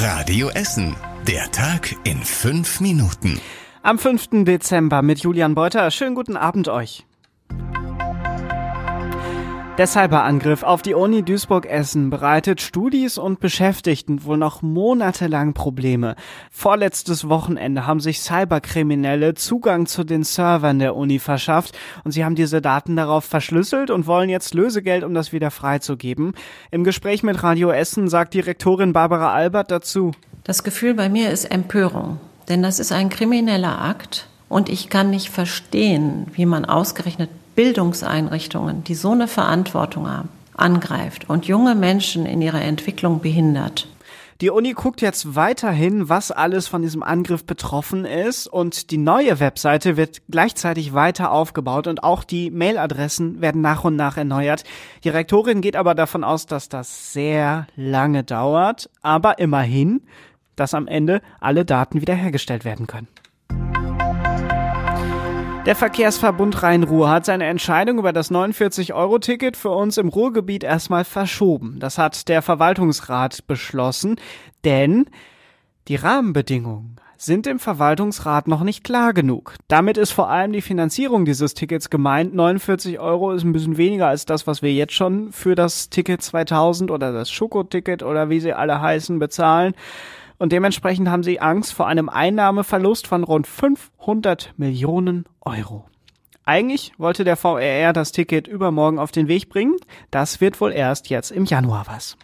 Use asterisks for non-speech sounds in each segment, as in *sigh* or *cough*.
Radio Essen. Der Tag in fünf Minuten. Am 5. Dezember mit Julian Beuter. Schönen guten Abend euch. Der Cyberangriff auf die Uni Duisburg-Essen bereitet Studis und Beschäftigten wohl noch monatelang Probleme. Vorletztes Wochenende haben sich Cyberkriminelle Zugang zu den Servern der Uni verschafft und sie haben diese Daten darauf verschlüsselt und wollen jetzt Lösegeld, um das wieder freizugeben. Im Gespräch mit Radio Essen sagt Direktorin Barbara Albert dazu. Das Gefühl bei mir ist Empörung, denn das ist ein krimineller Akt und ich kann nicht verstehen, wie man ausgerechnet Bildungseinrichtungen, die so eine Verantwortung haben, angreift und junge Menschen in ihrer Entwicklung behindert. Die Uni guckt jetzt weiterhin, was alles von diesem Angriff betroffen ist und die neue Webseite wird gleichzeitig weiter aufgebaut und auch die Mailadressen werden nach und nach erneuert. Die Rektorin geht aber davon aus, dass das sehr lange dauert, aber immerhin, dass am Ende alle Daten wiederhergestellt werden können. Der Verkehrsverbund Rhein-Ruhr hat seine Entscheidung über das 49-Euro-Ticket für uns im Ruhrgebiet erstmal verschoben. Das hat der Verwaltungsrat beschlossen, denn die Rahmenbedingungen sind im Verwaltungsrat noch nicht klar genug. Damit ist vor allem die Finanzierung dieses Tickets gemeint. 49 Euro ist ein bisschen weniger als das, was wir jetzt schon für das Ticket 2000 oder das Schokoticket oder wie sie alle heißen bezahlen und dementsprechend haben sie Angst vor einem Einnahmeverlust von rund 500 Millionen Euro. Eigentlich wollte der VRR das Ticket übermorgen auf den Weg bringen. Das wird wohl erst jetzt im Januar was.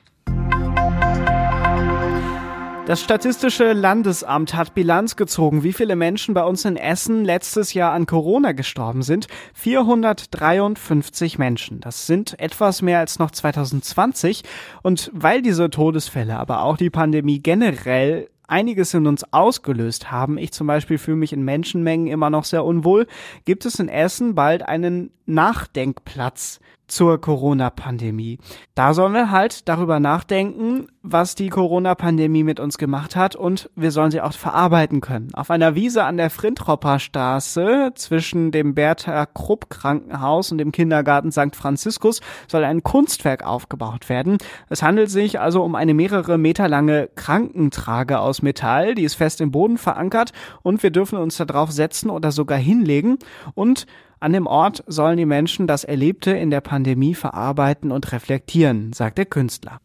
Das Statistische Landesamt hat Bilanz gezogen, wie viele Menschen bei uns in Essen letztes Jahr an Corona gestorben sind. 453 Menschen. Das sind etwas mehr als noch 2020. Und weil diese Todesfälle, aber auch die Pandemie generell einiges in uns ausgelöst haben, ich zum Beispiel fühle mich in Menschenmengen immer noch sehr unwohl, gibt es in Essen bald einen Nachdenkplatz zur Corona-Pandemie. Da sollen wir halt darüber nachdenken, was die Corona-Pandemie mit uns gemacht hat und wir sollen sie auch verarbeiten können. Auf einer Wiese an der Frintropper Straße zwischen dem Bertha Krupp Krankenhaus und dem Kindergarten St. Franziskus soll ein Kunstwerk aufgebaut werden. Es handelt sich also um eine mehrere Meter lange Krankentrage aus Metall, die ist fest im Boden verankert und wir dürfen uns darauf setzen oder sogar hinlegen und an dem Ort sollen die Menschen das Erlebte in der Pandemie verarbeiten und reflektieren, sagt der Künstler.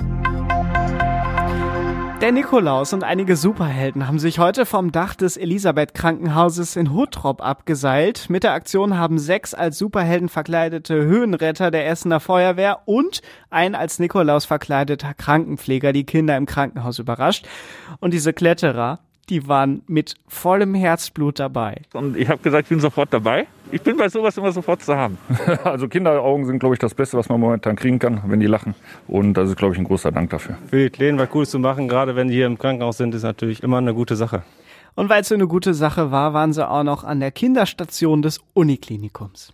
Der Nikolaus und einige Superhelden haben sich heute vom Dach des Elisabeth Krankenhauses in Huttrop abgeseilt. Mit der Aktion haben sechs als Superhelden verkleidete Höhenretter der Essener Feuerwehr und ein als Nikolaus verkleideter Krankenpfleger die Kinder im Krankenhaus überrascht. Und diese Kletterer, die waren mit vollem Herzblut dabei. Und ich habe gesagt, ich bin sofort dabei. Ich bin bei sowas immer sofort zu haben. *laughs* Also Kinderaugen sind, glaube ich, das Beste, was man momentan kriegen kann, wenn die lachen. Und das ist, glaube ich, ein großer Dank dafür. Für die Kleinen was Cooles zu machen, gerade wenn die hier im Krankenhaus sind, ist natürlich immer eine gute Sache. Und weil es so eine gute Sache war, waren sie auch noch an der Kinderstation des Uniklinikums.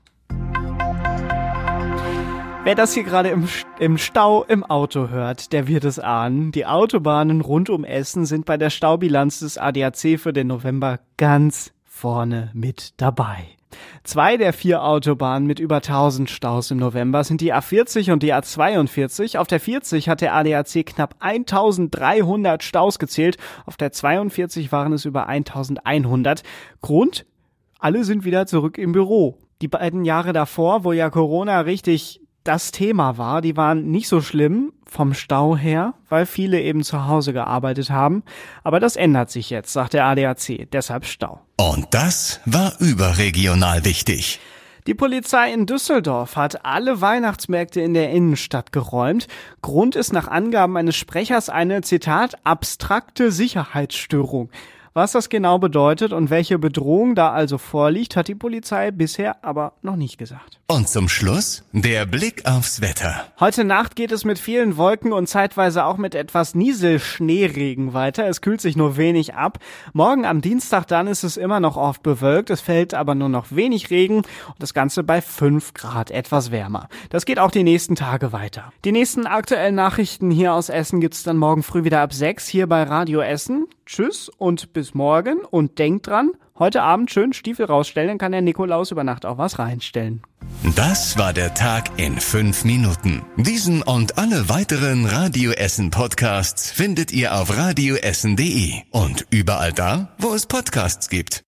Wer das hier gerade im, im Stau im Auto hört, der wird es ahnen. Die Autobahnen rund um Essen sind bei der Staubilanz des ADAC für den November ganz vorne mit dabei. Zwei der vier Autobahnen mit über 1000 Staus im November sind die A40 und die A42. Auf der 40 hat der ADAC knapp 1300 Staus gezählt. Auf der 42 waren es über 1100. Grund? Alle sind wieder zurück im Büro. Die beiden Jahre davor, wo ja Corona richtig das Thema war. Die waren nicht so schlimm vom Stau her, weil viele eben zu Hause gearbeitet haben. Aber das ändert sich jetzt, sagt der ADAC. Deshalb Stau. Und das war überregional wichtig. Die Polizei in Düsseldorf hat alle Weihnachtsmärkte in der Innenstadt geräumt. Grund ist nach Angaben eines Sprechers eine, Zitat, abstrakte Sicherheitsstörung. Was das genau bedeutet und welche Bedrohung da also vorliegt, hat die Polizei bisher aber noch nicht gesagt. Und zum Schluss der Blick aufs Wetter. Heute Nacht geht es mit vielen Wolken und zeitweise auch mit etwas Nieselschneeregen weiter. Es kühlt sich nur wenig ab. Morgen am Dienstag dann ist es immer noch oft bewölkt. Es fällt aber nur noch wenig Regen und das Ganze bei 5 Grad etwas wärmer. Das geht auch die nächsten Tage weiter. Die nächsten aktuellen Nachrichten hier aus Essen gibt's dann morgen früh wieder ab 6 hier bei Radio Essen. Tschüss und bis morgen und denkt dran, heute Abend schön Stiefel rausstellen, dann kann der Nikolaus über Nacht auch was reinstellen. Das war der Tag in fünf Minuten. Diesen und alle weiteren Radio Essen Podcasts findet ihr auf radioessen.de und überall da, wo es Podcasts gibt.